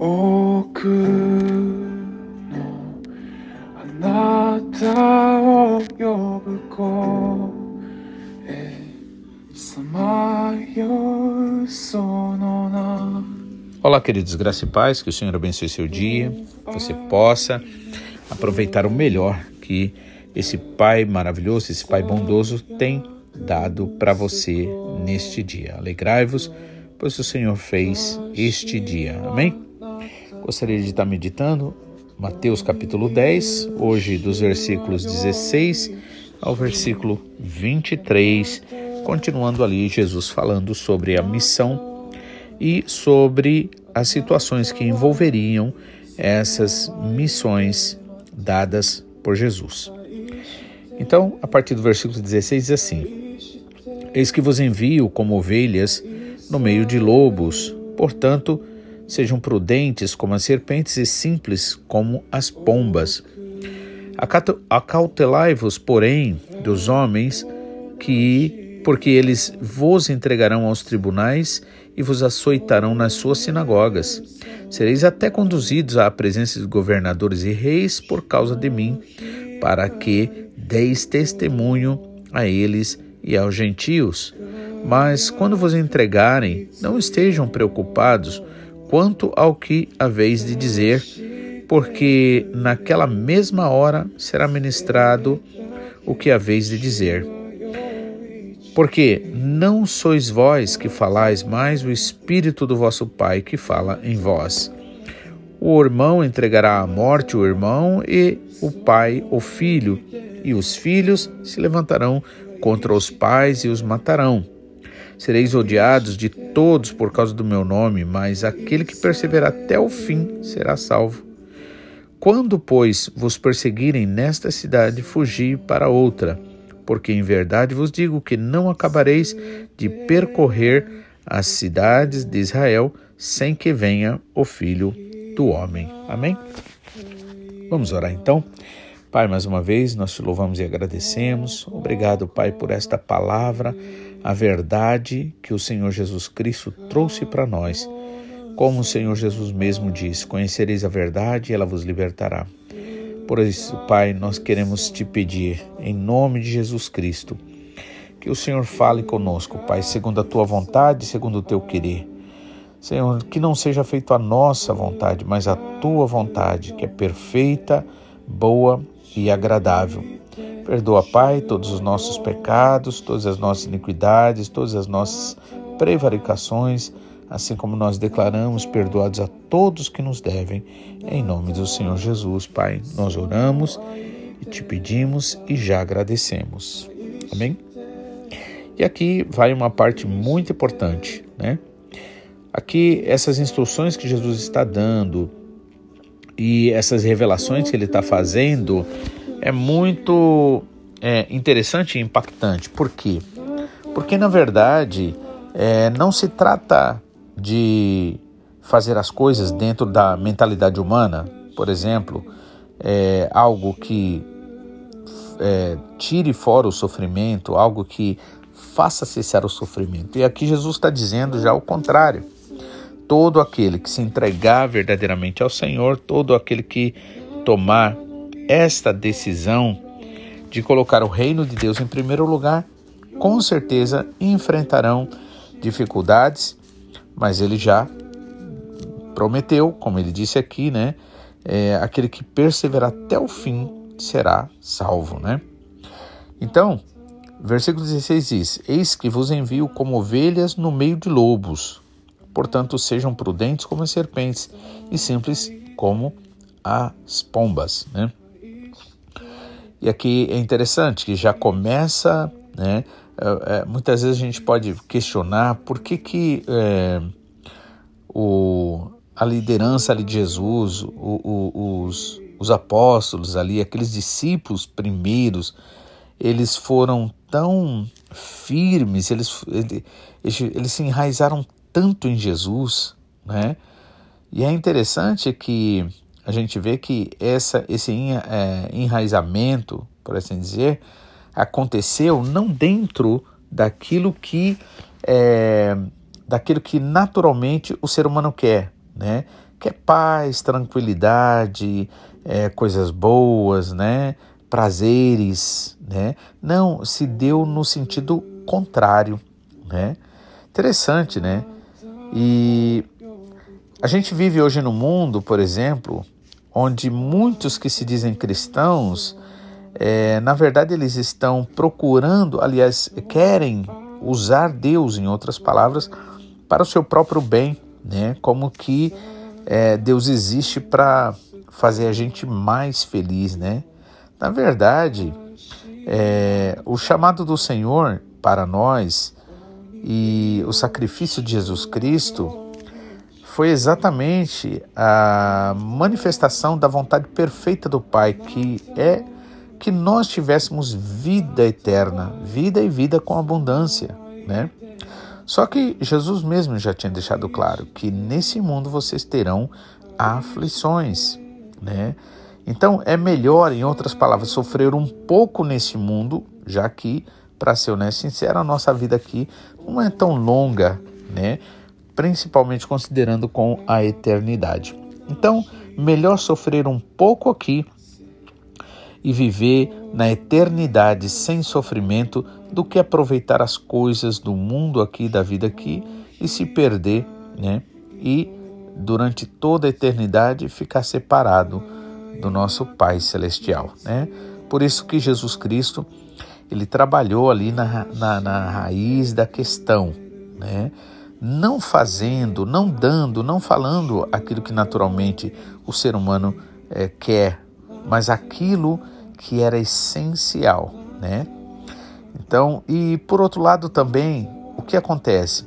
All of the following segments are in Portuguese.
奥のあなたを呼ぶ声さまようその名 Olá, queridos graças e paz, que o Senhor abençoe seu dia, que você possa aproveitar o melhor que esse Pai maravilhoso, esse Pai bondoso tem dado para você neste dia. Alegrai-vos, pois o Senhor fez este dia. Amém? Gostaria de estar meditando. Mateus capítulo 10, hoje dos versículos 16 ao versículo 23, continuando ali Jesus falando sobre a missão e sobre as situações que envolveriam essas missões dadas por Jesus. Então, a partir do versículo 16 diz assim: Eis que vos envio como ovelhas no meio de lobos, portanto, sejam prudentes como as serpentes e simples como as pombas. Acautelai-vos, porém, dos homens que porque eles vos entregarão aos tribunais e vos açoitarão nas suas sinagogas. Sereis até conduzidos à presença de governadores e reis por causa de mim, para que deis testemunho a eles e aos gentios. Mas quando vos entregarem, não estejam preocupados quanto ao que haveis de dizer, porque naquela mesma hora será ministrado o que haveis de dizer porque não sois vós que falais, mas o Espírito do vosso Pai que fala em vós. O irmão entregará à morte o irmão e o pai o filho, e os filhos se levantarão contra os pais e os matarão. Sereis odiados de todos por causa do meu nome, mas aquele que perseverar até o fim será salvo. Quando, pois, vos perseguirem nesta cidade, fugi para outra porque em verdade vos digo que não acabareis de percorrer as cidades de Israel sem que venha o Filho do Homem. Amém? Vamos orar então. Pai, mais uma vez nós te louvamos e agradecemos. Obrigado, Pai, por esta palavra, a verdade que o Senhor Jesus Cristo trouxe para nós. Como o Senhor Jesus mesmo disse: Conhecereis a verdade e ela vos libertará. Por isso, Pai, nós queremos te pedir, em nome de Jesus Cristo, que o Senhor fale conosco, Pai, segundo a tua vontade, segundo o teu querer. Senhor, que não seja feito a nossa vontade, mas a tua vontade, que é perfeita, boa e agradável. Perdoa, Pai, todos os nossos pecados, todas as nossas iniquidades, todas as nossas prevaricações assim como nós declaramos perdoados a todos que nos devem, em nome do Senhor Jesus, Pai. Nós oramos e te pedimos e já agradecemos. Amém? E aqui vai uma parte muito importante, né? Aqui, essas instruções que Jesus está dando e essas revelações que ele está fazendo é muito é, interessante e impactante. Por quê? Porque, na verdade, é, não se trata de fazer as coisas dentro da mentalidade humana, por exemplo, é, algo que é, tire fora o sofrimento, algo que faça cessar o sofrimento. E aqui Jesus está dizendo já o contrário. Todo aquele que se entregar verdadeiramente ao Senhor, todo aquele que tomar esta decisão de colocar o reino de Deus em primeiro lugar, com certeza enfrentarão dificuldades mas ele já prometeu, como ele disse aqui, né? É, aquele que perseverar até o fim será salvo, né? Então, versículo 16 diz: Eis que vos envio como ovelhas no meio de lobos. Portanto, sejam prudentes como as serpentes e simples como as pombas, né? E aqui é interessante que já começa, né? É, é, muitas vezes a gente pode questionar por que, que é, o, a liderança ali de Jesus, o, o, os, os apóstolos ali, aqueles discípulos primeiros, eles foram tão firmes, eles, eles, eles se enraizaram tanto em Jesus, né? E é interessante que a gente vê que essa, esse é, enraizamento, por assim dizer, aconteceu não dentro daquilo que é, daquilo que naturalmente o ser humano quer, né? quer paz, tranquilidade, é, coisas boas, né? prazeres, né? Não, se deu no sentido contrário, né? Interessante, né? E a gente vive hoje no mundo, por exemplo, onde muitos que se dizem cristãos, é, na verdade eles estão procurando, aliás, querem usar Deus, em outras palavras, para o seu próprio bem, né? Como que é, Deus existe para fazer a gente mais feliz, né? Na verdade, é, o chamado do Senhor para nós e o sacrifício de Jesus Cristo foi exatamente a manifestação da vontade perfeita do Pai, que é que nós tivéssemos vida eterna, vida e vida com abundância, né? Só que Jesus mesmo já tinha deixado claro que nesse mundo vocês terão aflições, né? Então é melhor, em outras palavras, sofrer um pouco nesse mundo, já que, para ser honesto e sincero, a nossa vida aqui não é tão longa, né? Principalmente considerando com a eternidade. Então, melhor sofrer um pouco aqui e viver na eternidade sem sofrimento do que aproveitar as coisas do mundo aqui, da vida aqui e se perder, né? E durante toda a eternidade ficar separado do nosso Pai Celestial. Né? Por isso que Jesus Cristo ele trabalhou ali na, na, na raiz da questão, né? Não fazendo, não dando, não falando aquilo que naturalmente o ser humano é, quer, mas aquilo que era essencial, né? Então, e por outro lado também, o que acontece?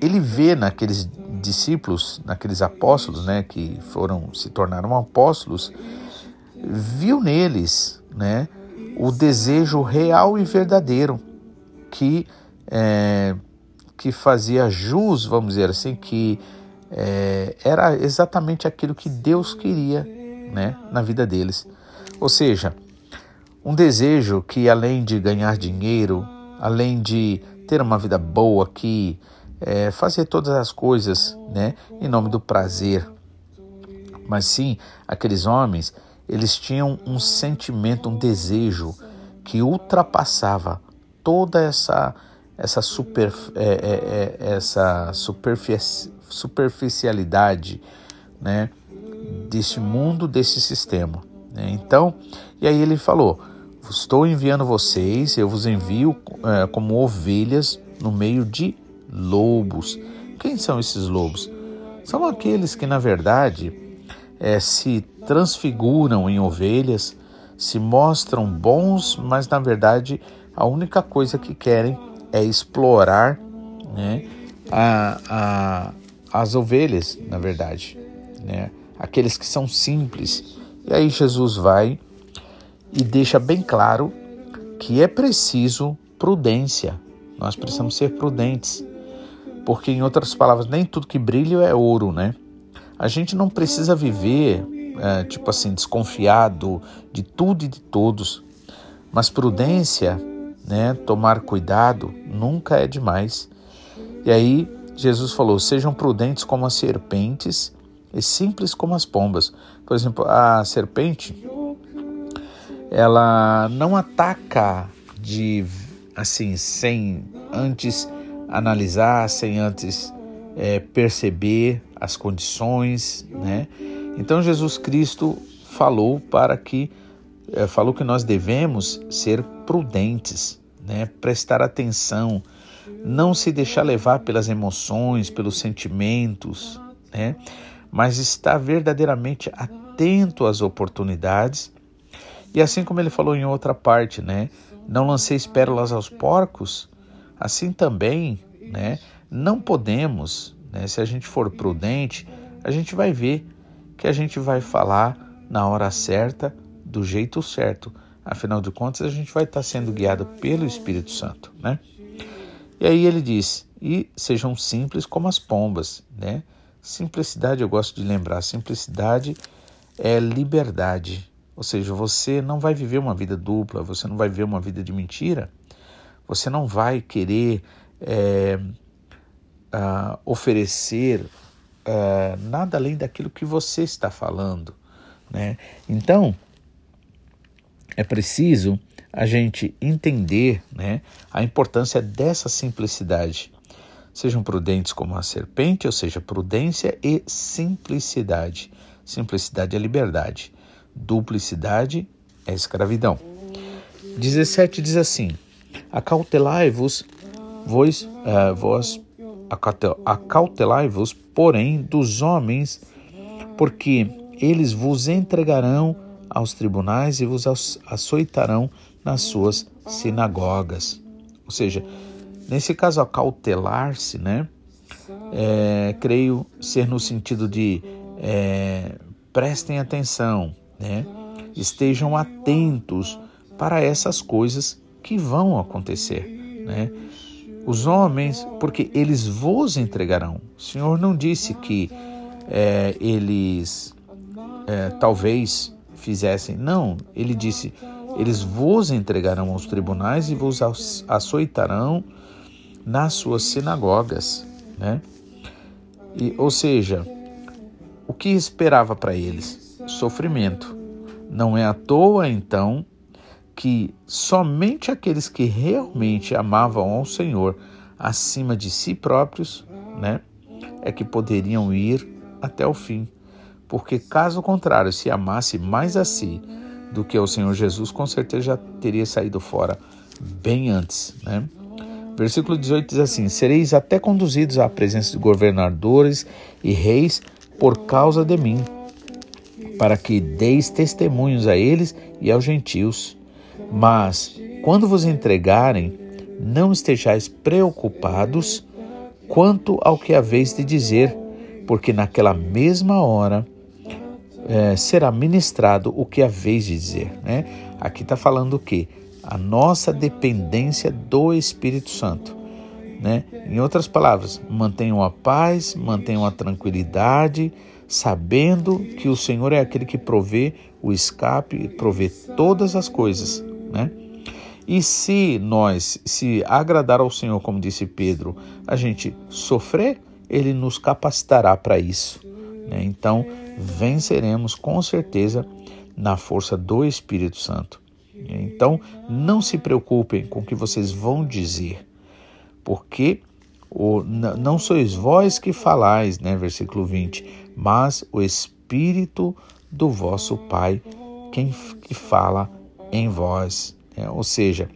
Ele vê naqueles discípulos, naqueles apóstolos, né, que foram se tornaram apóstolos, viu neles, né, o desejo real e verdadeiro que é, que fazia jus, vamos dizer assim, que é, era exatamente aquilo que Deus queria, né, na vida deles. Ou seja, um desejo que além de ganhar dinheiro, além de ter uma vida boa aqui, é, fazer todas as coisas né, em nome do prazer. Mas sim, aqueles homens, eles tinham um sentimento, um desejo que ultrapassava toda essa essa super é, é, é essa superficialidade né, desse mundo, desse sistema. Né? Então, e aí ele falou: Estou enviando vocês, eu vos envio é, como ovelhas no meio de lobos. Quem são esses lobos? São aqueles que, na verdade, é, se transfiguram em ovelhas, se mostram bons, mas na verdade a única coisa que querem é explorar né, a, a, as ovelhas, na verdade, né, aqueles que são simples. E aí Jesus vai e deixa bem claro que é preciso prudência. Nós precisamos ser prudentes porque em outras palavras, nem tudo que brilha é ouro, né? A gente não precisa viver, é, tipo assim, desconfiado de tudo e de todos, mas prudência, né? Tomar cuidado nunca é demais. E aí Jesus falou: sejam prudentes como as serpentes e simples como as pombas. Por exemplo, a serpente, ela não ataca de assim sem antes analisar, sem antes é, perceber as condições, né? Então Jesus Cristo falou para que falou que nós devemos ser prudentes, né? Prestar atenção, não se deixar levar pelas emoções, pelos sentimentos, né? Mas estar verdadeiramente atento às oportunidades. E assim como ele falou em outra parte, né? Não lanceis pérolas aos porcos, Assim também, né, não podemos, né, se a gente for prudente, a gente vai ver que a gente vai falar na hora certa, do jeito certo. Afinal de contas, a gente vai estar sendo guiado pelo Espírito Santo, né? E aí ele diz: "E sejam simples como as pombas", né? Simplicidade, eu gosto de lembrar, simplicidade é liberdade. Ou seja, você não vai viver uma vida dupla, você não vai viver uma vida de mentira, você não vai querer é, uh, oferecer uh, nada além daquilo que você está falando. Né? Então, é preciso a gente entender né, a importância dessa simplicidade. Sejam prudentes como a serpente, ou seja, prudência e simplicidade. Simplicidade é liberdade, duplicidade é escravidão. 17 diz assim: Acautelai-vos, vós, uh, vós acautelai-vos, porém, dos homens, porque eles vos entregarão aos tribunais e vos açoitarão nas suas sinagogas. Ou seja, nesse caso, acautelar-se, né? É, creio ser no sentido de é, prestem atenção, né? estejam atentos para essas coisas que vão acontecer. Né? Os homens, porque eles vos entregarão. O Senhor não disse que é, eles é, talvez fizessem. Não, ele disse: eles vos entregarão aos tribunais e vos açoitarão nas suas sinagogas, né? E, ou seja, o que esperava para eles? Sofrimento. Não é à toa, então, que somente aqueles que realmente amavam ao Senhor acima de si próprios, né, é que poderiam ir até o fim. Porque caso contrário, se amasse mais a si do que ao Senhor Jesus, com certeza já teria saído fora bem antes, né? Versículo 18 diz assim: Sereis até conduzidos à presença de governadores e reis por causa de mim, para que deis testemunhos a eles e aos gentios. Mas, quando vos entregarem, não estejais preocupados quanto ao que haveis de dizer, porque naquela mesma hora é, será ministrado o que haveis de dizer. Né? Aqui está falando o quê? A nossa dependência do Espírito Santo. Né? Em outras palavras, mantenham a paz, mantenham a tranquilidade, sabendo que o Senhor é aquele que provê o escape, provê todas as coisas. Né? E se nós, se agradar ao Senhor, como disse Pedro, a gente sofrer, ele nos capacitará para isso. Né? Então, venceremos com certeza na força do Espírito Santo. Então, não se preocupem com o que vocês vão dizer, porque o, não sois vós que falais, né, versículo 20, mas o Espírito do vosso Pai, quem que fala em vós. Né? Ou seja,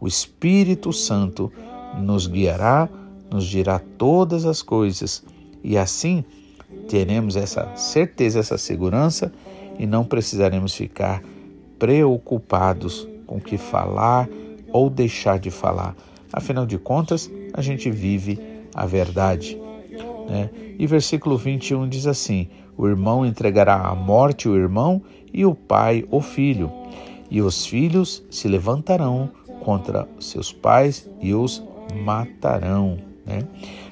o Espírito Santo nos guiará, nos dirá todas as coisas, e assim teremos essa certeza, essa segurança e não precisaremos ficar preocupados com o que falar ou deixar de falar. Afinal de contas, a gente vive a verdade. Né? E versículo 21 diz assim: O irmão entregará à morte o irmão e o pai o filho, e os filhos se levantarão contra seus pais e os matarão. Né?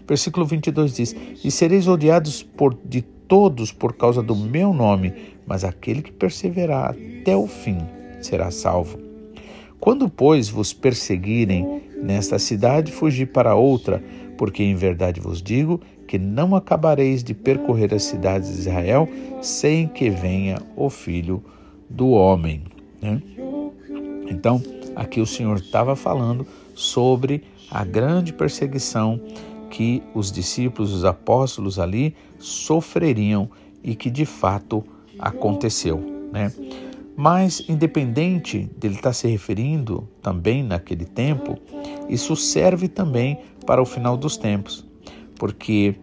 Versículo 22 diz: E sereis odiados por, de todos por causa do meu nome, mas aquele que perseverar até o fim será salvo. Quando, pois, vos perseguirem nesta cidade, fugi para outra, porque em verdade vos digo que não acabareis de percorrer as cidades de Israel sem que venha o filho do homem. Né? Então, aqui o Senhor estava falando sobre a grande perseguição que os discípulos, os apóstolos ali sofreriam e que de fato aconteceu, né? Mas independente dele estar se referindo também naquele tempo, isso serve também para o final dos tempos, porque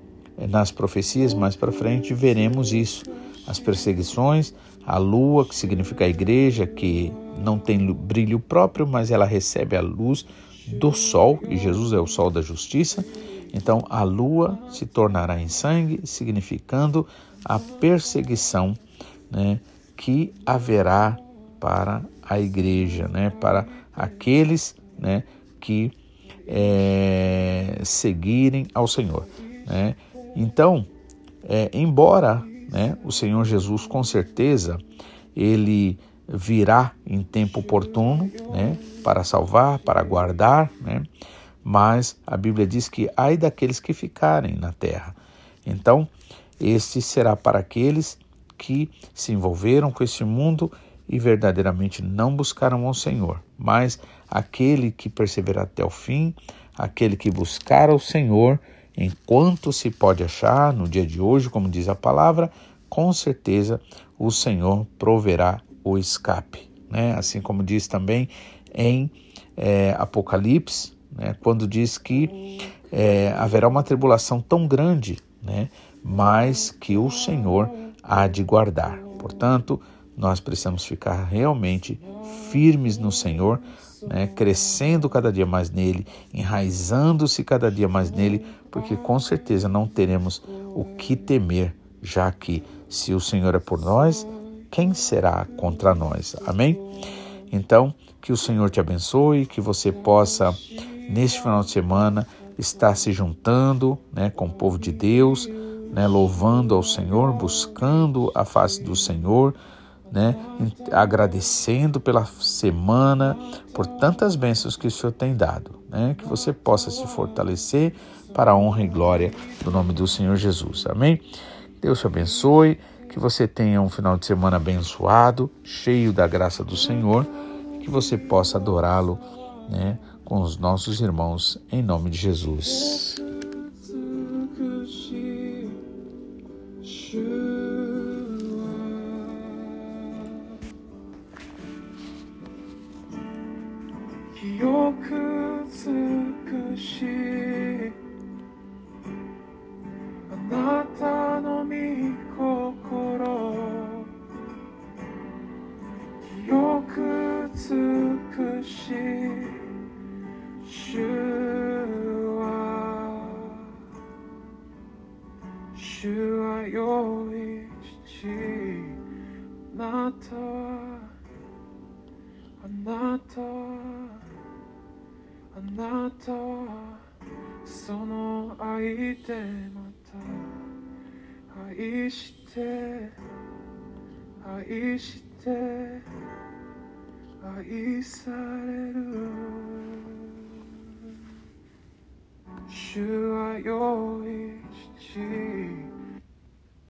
nas profecias mais para frente veremos isso, as perseguições, a lua, que significa a igreja, que não tem brilho próprio, mas ela recebe a luz do sol, e Jesus é o sol da justiça, então a lua se tornará em sangue, significando a perseguição né, que haverá para a igreja, né, para aqueles né, que é, seguirem ao Senhor. Né? Então, é, embora né, o Senhor Jesus com certeza ele virá em tempo oportuno né, para salvar, para guardar, né, mas a Bíblia diz que ai daqueles que ficarem na terra. Então, Este será para aqueles que se envolveram com este mundo e verdadeiramente não buscaram ao Senhor. Mas aquele que perseverar até o fim, aquele que buscar ao Senhor, enquanto se pode achar no dia de hoje, como diz a palavra, com certeza o Senhor proverá o escape. Né? Assim como diz também em é, Apocalipse, né? quando diz que é, haverá uma tribulação tão grande, né? mas que o Senhor há de guardar. Portanto, nós precisamos ficar realmente firmes no Senhor, né, crescendo cada dia mais nele, enraizando-se cada dia mais nele, porque com certeza não teremos o que temer, já que se o Senhor é por nós, quem será contra nós? Amém? Então, que o Senhor te abençoe, que você possa, neste final de semana, estar se juntando né, com o povo de Deus, né, louvando ao Senhor, buscando a face do Senhor, né, agradecendo pela semana, por tantas bênçãos que o Senhor tem dado, né, que você possa se fortalecer para a honra e glória do nome do Senhor Jesus. Amém? Deus te abençoe, que você tenha um final de semana abençoado, cheio da graça do Senhor, que você possa adorá-lo, né, com os nossos irmãos, em nome de Jesus. 主は用意しあなたあなたあなたその愛でまた愛して愛して愛される主は用意し